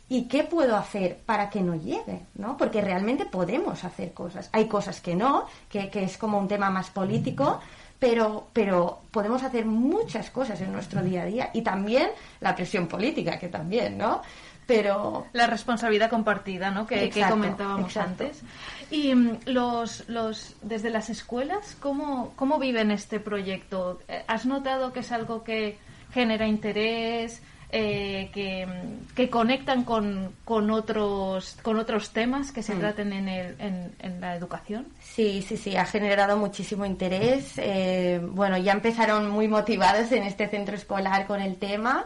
y qué puedo hacer para que no llegue, ¿no? Porque realmente podemos hacer cosas. Hay cosas que no, que, que es como un tema más político, pero, pero podemos hacer muchas cosas en nuestro día a día y también la presión política, que también, ¿no? Pero La responsabilidad compartida, ¿no? Que, comentábamos exacto. antes. Y mm, los, los, desde las escuelas, ¿cómo, ¿cómo viven este proyecto? Eh, ¿Has notado que es algo que genera interés, eh, que, mm, que conectan con, con, otros, con otros temas que se Mm. traten en, el, en, en la educación? Sí, sí, sí, ha generado muchísimo interés. Eh, bueno, ya empezaron muy motivados en este centro escolar con el tema,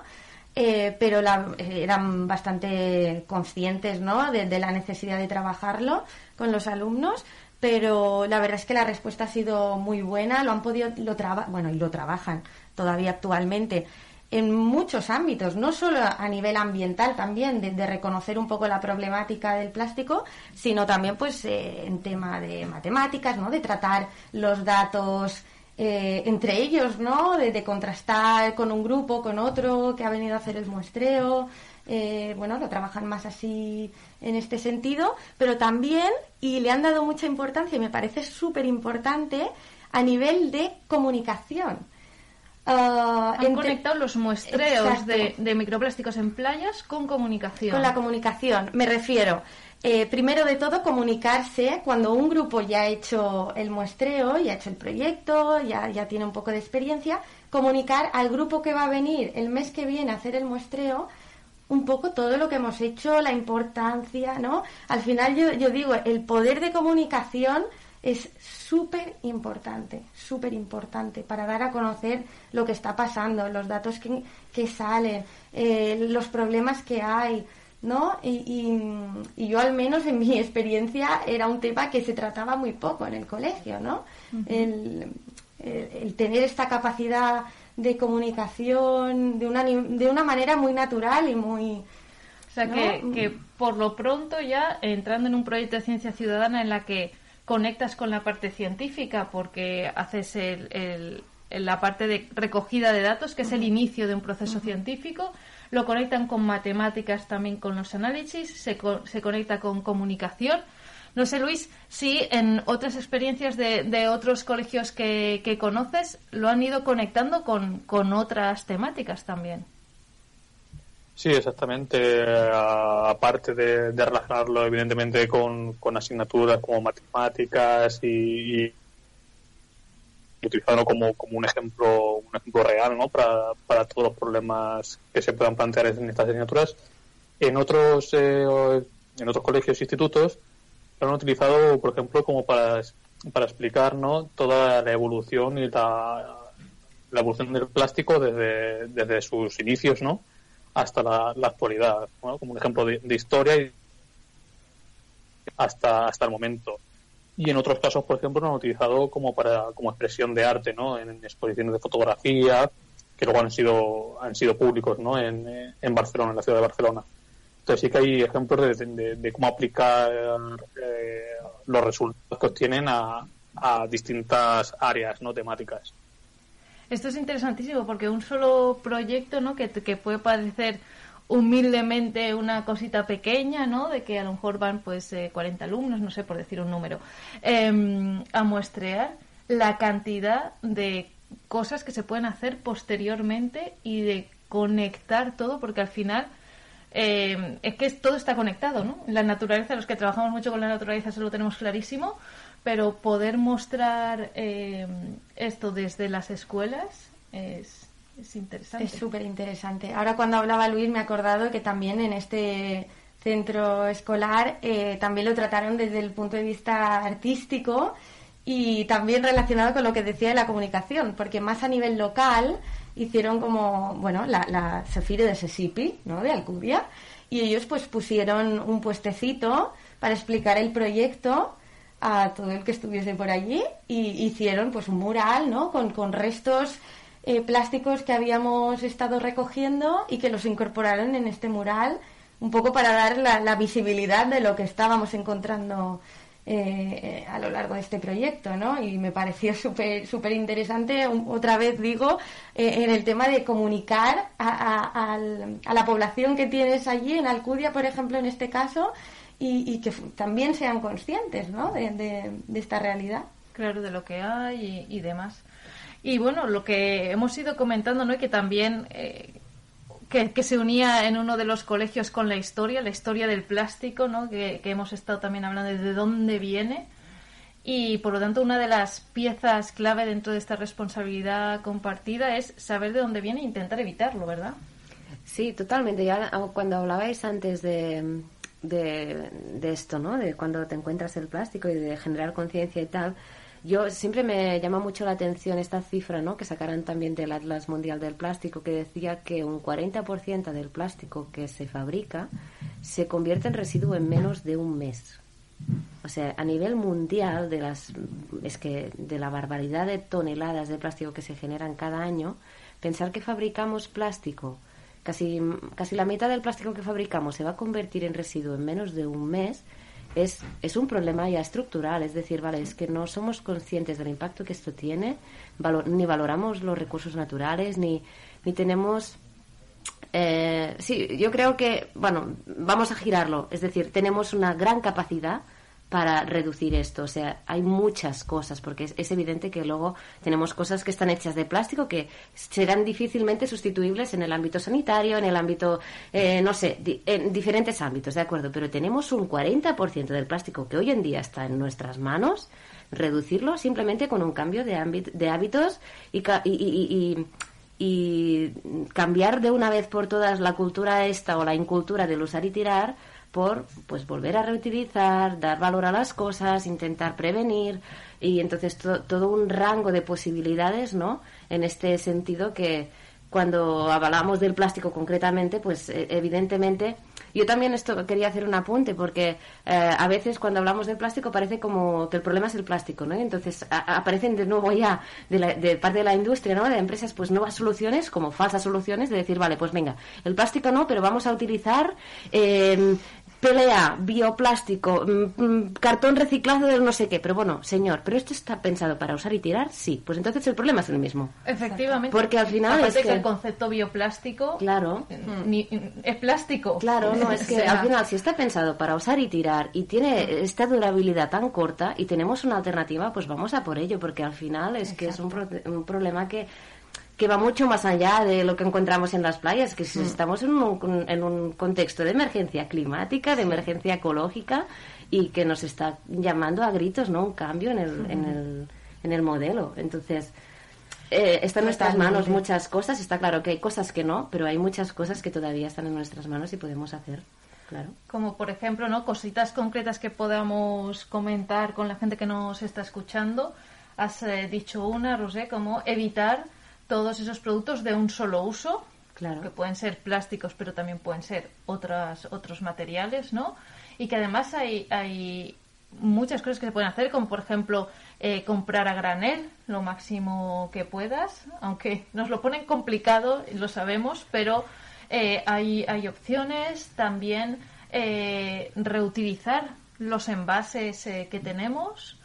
eh, pero la- eh, eran bastante conscientes ¿no? de, la necesidad de trabajarlo con los alumnos. Pero la verdad es que la respuesta ha sido muy buena, lo han podido, lo traba, bueno, y lo trabajan todavía actualmente en muchos ámbitos, no solo a nivel ambiental también, de, de reconocer un poco la problemática del plástico, sino también pues eh, en tema de matemáticas, ¿no? De tratar los datos eh, entre ellos, ¿no? De, de contrastar con un grupo, con otro que ha venido a hacer el muestreo. eh, bueno, lo trabajan más así en este sentido, pero también, y le han dado mucha importancia, y me parece súper importante, a nivel de comunicación. Ah, Han entre- conectado los muestreos de, de microplásticos en playas con comunicación. Con la comunicación, me refiero. Eh, primero de todo, comunicarse cuando un grupo ya ha hecho el muestreo, ya ha hecho el proyecto, ya, ya tiene un poco de experiencia, comunicar al grupo que va a venir el mes que viene a hacer el muestreo un poco todo lo que hemos hecho, la importancia, ¿no? Al final yo, yo digo, el poder de comunicación es súper importante, súper importante para dar a conocer lo que está pasando, los datos que, que salen, eh, los problemas que hay, ¿no? Y, y- y yo al menos en mi experiencia era un tema que se trataba muy poco en el colegio, ¿no? el, el- el tener esta capacidad de comunicación de una, de una manera muy natural y muy... O sea, ¿no? que, que por lo pronto ya entrando en un proyecto de ciencia ciudadana en la que conectas con la parte científica porque haces el, el- el- la parte de recogida de datos, que es el inicio de un proceso científico, lo conectan con matemáticas también con los análisis, se, co- se conecta con comunicación. No sé, Luis, si en otras experiencias de, de otros colegios que, que conoces lo han ido conectando con, con otras temáticas también. Sí, exactamente. Aparte de, de relacionarlo, evidentemente, con, con asignaturas como matemáticas y, y utilizarlo como, como un ejemplo un ejemplo real ¿no? para, para todos los problemas que se puedan plantear en estas asignaturas. En otros, eh, en otros colegios e institutos lo han utilizado, por ejemplo, como para, para explicar ¿no? toda la evolución y la, la evolución del plástico desde, desde sus inicios ¿no? hasta la, la actualidad, como un ejemplo de, de historia y hasta, hasta el momento. Y en otros casos, por ejemplo, lo han utilizado como para como expresión de arte, ¿no? En exposiciones de fotografía que luego han sido han sido públicos ¿no? en, eh, en Barcelona, en la ciudad de Barcelona. Entonces sí que hay ejemplos de, de- cómo aplicar eh, los resultados que obtienen a, a distintas áreas no temáticas. Esto es interesantísimo porque un solo proyecto, ¿no? Que, que puede parecer humildemente una cosita pequeña, ¿no? De que a lo mejor van pues eh, 40 alumnos, no sé, por decir un número, eh, a muestrear la cantidad de cosas que se pueden hacer posteriormente y de conectar todo, porque al final eh, es que todo está conectado, ¿no? La naturaleza, los que trabajamos mucho con la naturaleza eso lo tenemos clarísimo, pero poder mostrar eh, esto desde las escuelas es, es interesante. Es súper interesante. Ahora cuando hablaba Luis me he acordado que también en este centro escolar eh, también lo trataron desde el punto de vista artístico y también relacionado con lo que decía de la comunicación, porque más a nivel local hicieron como, bueno, la, la Sefire de Sesipi, ¿no? De Alcudia, y ellos pues pusieron un puestecito para explicar el proyecto a todo el que estuviese por allí y hicieron pues un mural, ¿no? Con, con restos eh, plásticos que habíamos estado recogiendo y que los incorporaron en este mural un poco para dar la, visibilidad de lo que estábamos encontrando eh, a lo largo de este proyecto, ¿no? Y me pareció súper interesante, otra vez digo, eh, en el tema de comunicar a, a- la población que tienes allí, en Alcudia, por ejemplo, en este caso, y, que también sean conscientes, ¿no? De, esta realidad. claro de lo que hay y demás. Y bueno, lo que hemos ido comentando, ¿no? Y que también eh, que, que se unía en uno de los colegios con la historia, la historia del plástico, ¿no? Que, que hemos estado también hablando de de dónde viene. Y por lo tanto, una de las piezas clave dentro de esta responsabilidad compartida es saber de dónde viene e intentar evitarlo, ¿verdad? Sí, totalmente. Ya ah, cuando hablabais antes de, de esto, ¿no? De cuando te encuentras el plástico y de generar conciencia y tal, yo siempre me llama mucho la atención esta cifra, ¿no? Que sacaron también del Atlas Mundial del Plástico, que decía que un 40% del plástico que se fabrica se convierte en residuo en menos de un mes. O sea, a nivel mundial de las es que de la barbaridad de toneladas de plástico que se generan cada año, pensar que fabricamos plástico, casi casi la mitad del plástico que fabricamos se va a convertir en residuo en menos de un mes, es, es un problema ya estructural, es decir, vale, es que no somos conscientes del impacto que esto tiene, ni valoramos los recursos naturales, ni, ni tenemos eh, sí, yo creo que, bueno, vamos a girarlo. Es decir, tenemos una gran capacidad para reducir esto. O sea, hay muchas cosas, porque es, es evidente que luego tenemos cosas que están hechas de plástico que serán difícilmente sustituibles en el ámbito sanitario, en el ámbito, eh, no sé, di- en diferentes ámbitos, ¿de acuerdo? Pero tenemos un 40% del plástico que hoy en día está en nuestras manos, reducirlo simplemente con un cambio de, hábitos y- y- y y cambiar de una vez por todas la cultura esta o la incultura del usar y tirar por pues volver a reutilizar, dar valor a las cosas, intentar prevenir y entonces to- todo un rango de posibilidades, ¿no? En este sentido que cuando hablamos del plástico concretamente, pues eh, evidentemente yo también esto quería hacer un apunte porque eh, a veces cuando hablamos del plástico parece como que el problema es el plástico, ¿no? Entonces aparecen de nuevo ya de, la- de parte de la industria, ¿no? De empresas, pues nuevas soluciones como falsas soluciones de decir, vale, pues venga, el plástico no, pero vamos a utilizar eh, PLA, bioplástico, mm, mm, cartón reciclado de no sé qué. Pero bueno, señor, ¿pero esto está pensado para usar y tirar? Sí, pues entonces el problema es el mismo. Efectivamente. Porque al final Aparte es que que- el concepto bioplástico Claro. ni- es plástico. Claro, no, es O que sea, al final si está pensado para usar y tirar y tiene esta durabilidad tan corta y tenemos una alternativa, pues vamos a por ello, porque al final es que es un, pro- un problema que, que va mucho más allá de lo que encontramos en las playas, que si estamos en un, en un contexto de emergencia climática, de emergencia ecológica y que nos está llamando a gritos, ¿no? Un cambio en el, en el, en el modelo. Entonces, eh, está en nuestras manos muchas cosas. Está claro que hay cosas que no, pero hay muchas cosas que todavía están en nuestras manos y podemos hacer. Claro. Como por ejemplo, ¿no? Cositas concretas que podamos comentar con la gente que nos está escuchando. Has eh, dicho una, Rosé, como evitar todos esos productos de un solo uso, Claro. que pueden ser plásticos, pero también pueden ser otras, otros materiales, ¿no? Y que además hay, hay muchas cosas que se pueden hacer, como por ejemplo eh, comprar a granel lo máximo que puedas, aunque nos lo ponen complicado, lo sabemos, pero eh, hay, hay opciones. También eh, reutilizar los envases eh, que tenemos.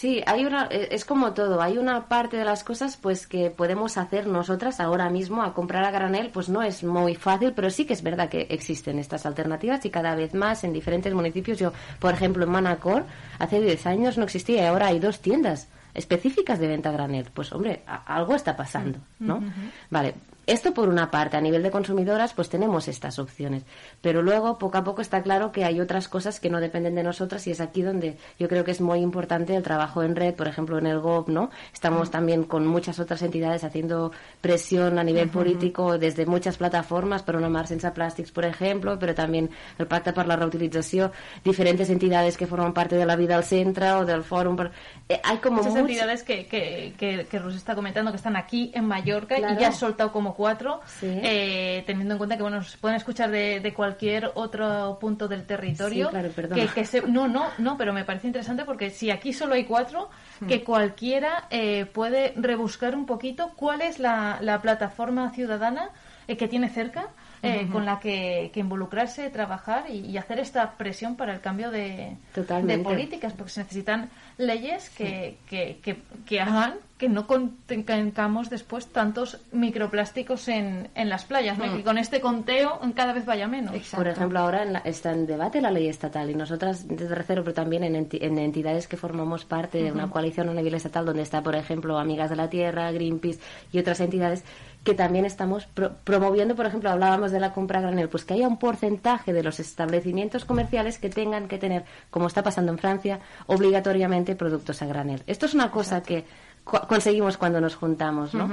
Sí, hay una, eh, es como todo, hay una parte de las cosas pues que podemos hacer nosotras ahora mismo a comprar a granel, pues no es muy fácil, pero sí que es verdad que existen estas alternativas y cada vez más en diferentes municipios. Yo, por ejemplo, en Manacor, hace 10 años no existía y ahora hay dos tiendas específicas de venta a granel. Pues hombre, a- algo está pasando, ¿no? Vale, esto por una parte, a nivel de consumidoras, pues tenemos estas opciones. Pero luego, poco a poco, está claro que hay otras cosas que no dependen de nosotras y es aquí donde yo creo que es muy importante el trabajo en red, por ejemplo, en el GOP, ¿no? Estamos también con muchas otras entidades haciendo presión a nivel político desde muchas plataformas, per una mar sense plàstics, por ejemplo, pero también el Pacte per la Reutilització, diferentes entidades que forman parte de la vida al centre o del fòrum. Per... Eh, hay como Muchas entidades que, que, que, que Rus está comentando que están aquí en Mallorca Claro. y ya has soltado como cuatro, Sí. eh, teniendo en cuenta que bueno, se pueden escuchar de, de cualquier otro punto del territorio. Sí, claro, que se- no, no, no, pero me parece interesante porque si aquí solo hay cuatro, Hmm. que cualquiera eh, puede rebuscar un poquito cuál es la, la plataforma ciudadana eh, que tiene cerca. Eh, con la que, que involucrarse, trabajar y, y hacer esta presión para el cambio de, políticas, porque se necesitan leyes que, que, que, que hagan que no contengamos después tantos microplásticos en, en las playas, ¿no? Y que con este conteo cada vez vaya menos. Por ejemplo, ahora en la- está en debate la ley estatal y nosotras desde Recero, pero también en, enti- en entidades que formamos parte de una coalición a nivel estatal donde está, por ejemplo, Amigas de la Tierra, Greenpeace y otras entidades que también estamos pro- promoviendo, por ejemplo, hablábamos de la compra a granel, pues que haya un porcentaje de los establecimientos comerciales que tengan que tener, como está pasando en Francia, obligatoriamente productos a granel. Esto es una cosa que conseguimos cuando nos juntamos, ¿no?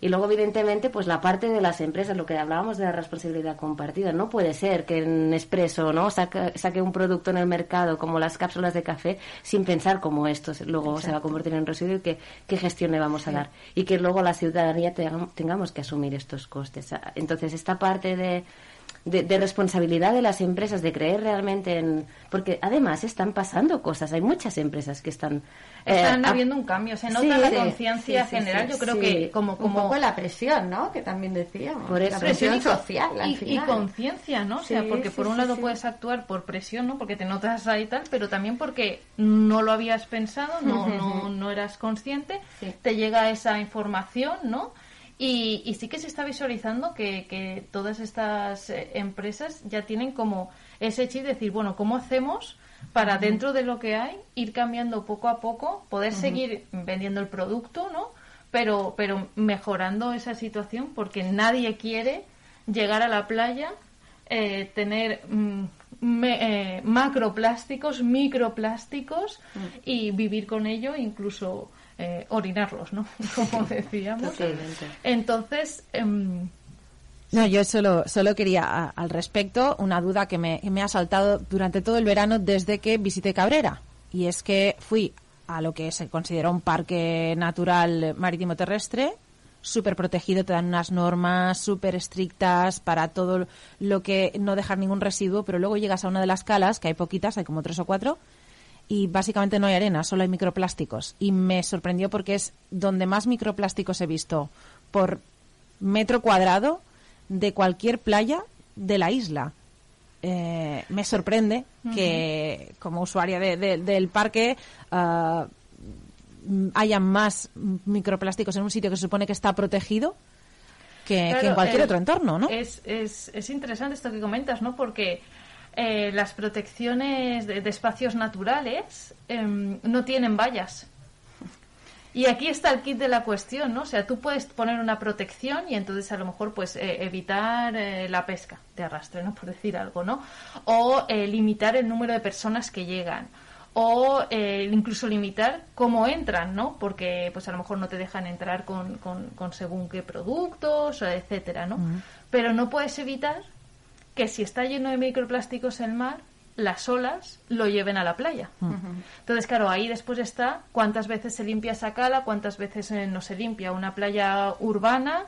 Y luego, evidentemente, pues la parte de las empresas, lo que hablábamos de la responsabilidad compartida. No puede ser que en Expreso, ¿no? Saque, saque un producto en el mercado como las cápsulas de café sin pensar cómo esto luego se va a convertir en residuo y que, qué gestión le vamos a dar. Y que luego la ciudadanía tenga- tengamos que asumir estos costes. Entonces, esta parte de de, de responsabilidad de las empresas, de creer realmente en... Porque además están pasando cosas, hay muchas empresas que están... eh, Están a- habiendo un cambio, se nota Sí, la sí, conciencia sí, general. Yo creo que como, Un como poco la presión, ¿no? Que también decíamos. Por eso. La presión y social, al y, y conciencia, ¿no? O sea, porque por un lado puedes actuar por presión, ¿no? Porque te notas ahí tal, pero también porque no lo habías pensado, no, no, no eras consciente, te llega esa información, ¿no? Y, y sí que se está visualizando que, que todas estas eh, empresas ya tienen como ese chip de decir, bueno, ¿cómo hacemos para dentro de lo que hay ir cambiando poco a poco, poder seguir vendiendo el producto, ¿no? Pero, pero mejorando esa situación porque nadie quiere llegar a la playa, eh, tener mm, me- eh, macroplásticos, microplásticos y vivir con ello, incluso eh, orinarlos, ¿no? Como decíamos. Totalmente. Entonces, em, No, yo solo, solo quería a- al respecto una duda que me, que me ha saltado durante todo el verano desde que visité Cabrera. Y es que fui a lo que se considera un parque natural marítimo terrestre, súper protegido, te dan unas normas súper estrictas para todo lo que no dejar ningún residuo, pero luego llegas a una de las calas, que hay poquitas, hay como tres o cuatro, y básicamente no hay arena, solo hay microplásticos. Y me sorprendió porque es donde más microplásticos he visto por metro cuadrado de cualquier playa de la isla. Eh, me sorprende que como usuaria de- de- del parque ah, haya más microplásticos en un sitio que se supone que está protegido que, que en cualquier eh, otro entorno, ¿no? Es, es, es interesante esto que comentas, ¿no? Porque eh, las protecciones de, de espacios naturales em, no tienen vallas. Y aquí está el kit de la cuestión, ¿no? O sea, tú puedes poner una protección y entonces a lo mejor pues eh, evitar eh, la pesca de arrastre, ¿no? Por decir algo, ¿no? O eh, limitar el número de personas que llegan. O incluso limitar cómo entran, ¿no? Porque pues a lo mejor no te dejan entrar con, con, con según qué productos, etcétera, ¿no? Pero no puedes evitar que si está lleno de microplásticos el mar, las olas lo lleven a la playa. Entonces, claro, ahí después está cuántas veces se limpia esa cala, cuántas veces eh, no se limpia. Una playa urbana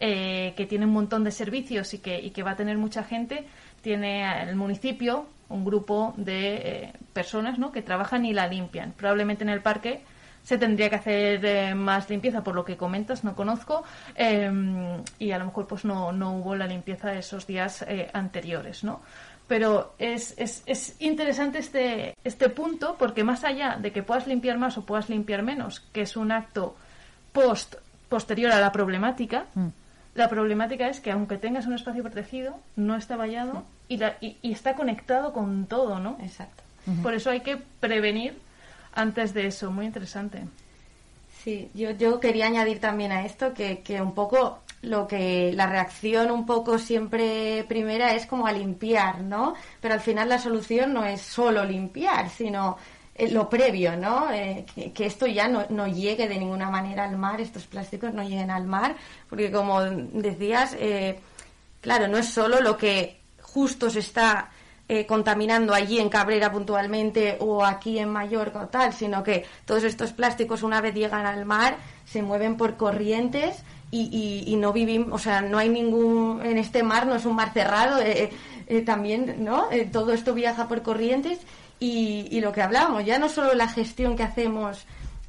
eh, que tiene un montón de servicios y que, y que va a tener mucha gente, tiene el municipio un grupo de eh, personas ¿no? que trabajan y la limpian. Probablemente en el parque se tendría que hacer eh, más limpieza, por lo que comentas, no conozco, eh, y a lo mejor pues no, no hubo la limpieza de esos días eh, anteriores, ¿no? Pero es, es, es interesante este, este punto porque más allá de que puedas limpiar más o puedas limpiar menos, que es un acto post posterior a la problemática, Mm. la problemática es que aunque tengas un espacio protegido, no está vallado y, la- y- y está conectado con todo, ¿no? Exacto. Por eso hay que prevenir antes de eso. Muy interesante. Sí, yo, yo quería añadir también a esto que, que un poco lo que la reacción un poco siempre primera es como a limpiar, ¿no? Pero al final la solución no es solo limpiar, sino eh, lo previo, ¿no? Eh, que, esto ya no, no llegue de ninguna manera al mar, estos plásticos no lleguen al mar, porque como decías, eh, claro, no es solo lo que justo se está eh, contaminando allí en Cabrera puntualmente o aquí en Mallorca o tal, sino que todos estos plásticos una vez llegan al mar se mueven por corrientes y, y- no vivimos, o sea, no hay ningún, en este mar no es un mar cerrado, eh, eh, también, ¿no? Eh, todo esto viaja por corrientes y, y lo que hablábamos, ya no solo la gestión que hacemos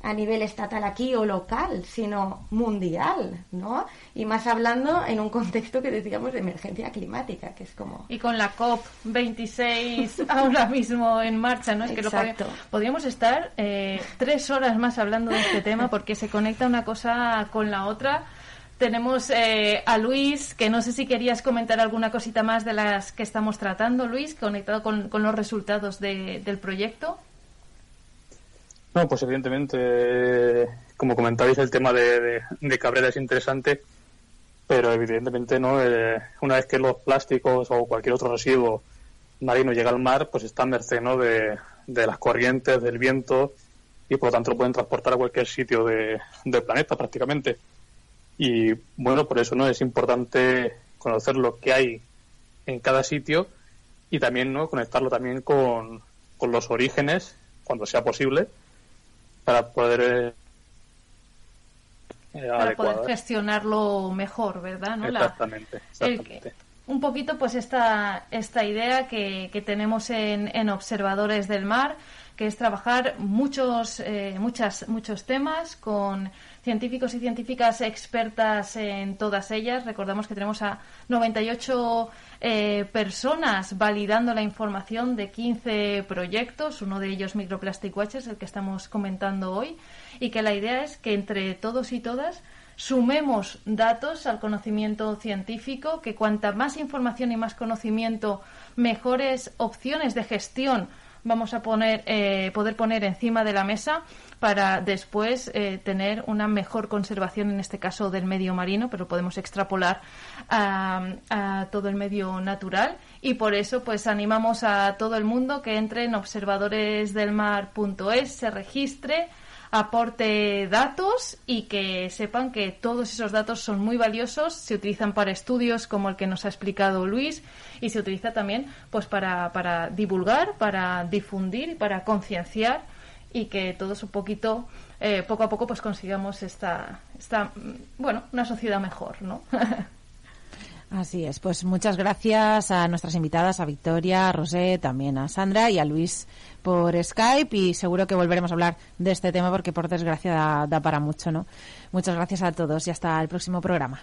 a nivel estatal aquí o local, sino mundial, ¿no? Y más hablando en un contexto que decíamos de emergencia climática, que es como... Y con la COP26 ahora mismo en marcha, ¿no? Es que lo Exacto. podri- podríamos estar eh, tres horas más hablando de este tema porque se conecta una cosa con la otra. Tenemos eh, a Luis, que no sé si querías comentar alguna cosita más de las que estamos tratando, Luis, conectado con, con los resultados de- del proyecto. No, pues evidentemente, como comentabais, el tema de, de- Cabrera es interesante, pero evidentemente no Eh, una vez que los plásticos o cualquier otro residuo marino llega al mar, pues está a merced ¿no? de, de las corrientes, del viento, y por lo tanto lo pueden transportar a cualquier sitio de- del planeta prácticamente. Y bueno, por eso no es importante conocer lo que hay en cada sitio y también no conectarlo también con, con los orígenes, cuando sea posible, para poder eh, eh, para adecuar. poder gestionarlo mejor, ¿verdad? ¿no? Exactamente, el exactamente. que- un poquito pues esta, esta idea que, que tenemos en, en Observadores del Mar, que es trabajar muchos, eh, muchas, muchos temas con científicos y científicas expertas en todas ellas. Recordamos que tenemos a 98 eh, personas validando la información de 15 proyectos, uno de ellos Microplastic Watchers, el que estamos comentando hoy, y que la idea es que entre todos y todas sumemos datos al conocimiento científico, que cuanta más información y más conocimiento, mejores opciones de gestión vamos a poner, eh, poder poner encima de la mesa para después eh, tener una mejor conservación, en este caso del medio marino, pero podemos extrapolar a, a todo el medio natural. Y por eso, pues animamos a todo el mundo que entre en observadoresdelmar.es, se registre aporte datos y que sepan que todos esos datos son muy valiosos, se utilizan para estudios como el que nos ha explicado Luis y se utiliza también pues para, para divulgar, para difundir y para concienciar y que todos un poquito, eh, poco a poco pues consigamos esta, esta, mm, bueno, una sociedad mejor, ¿no? Así es, pues muchas gracias a nuestras invitadas, a Victoria, a Rosé, también a Sandra y a Luis por Skype y seguro que volveremos a hablar de este tema porque por desgracia da, da para mucho, ¿no? Muchas gracias a todos y hasta el próximo programa.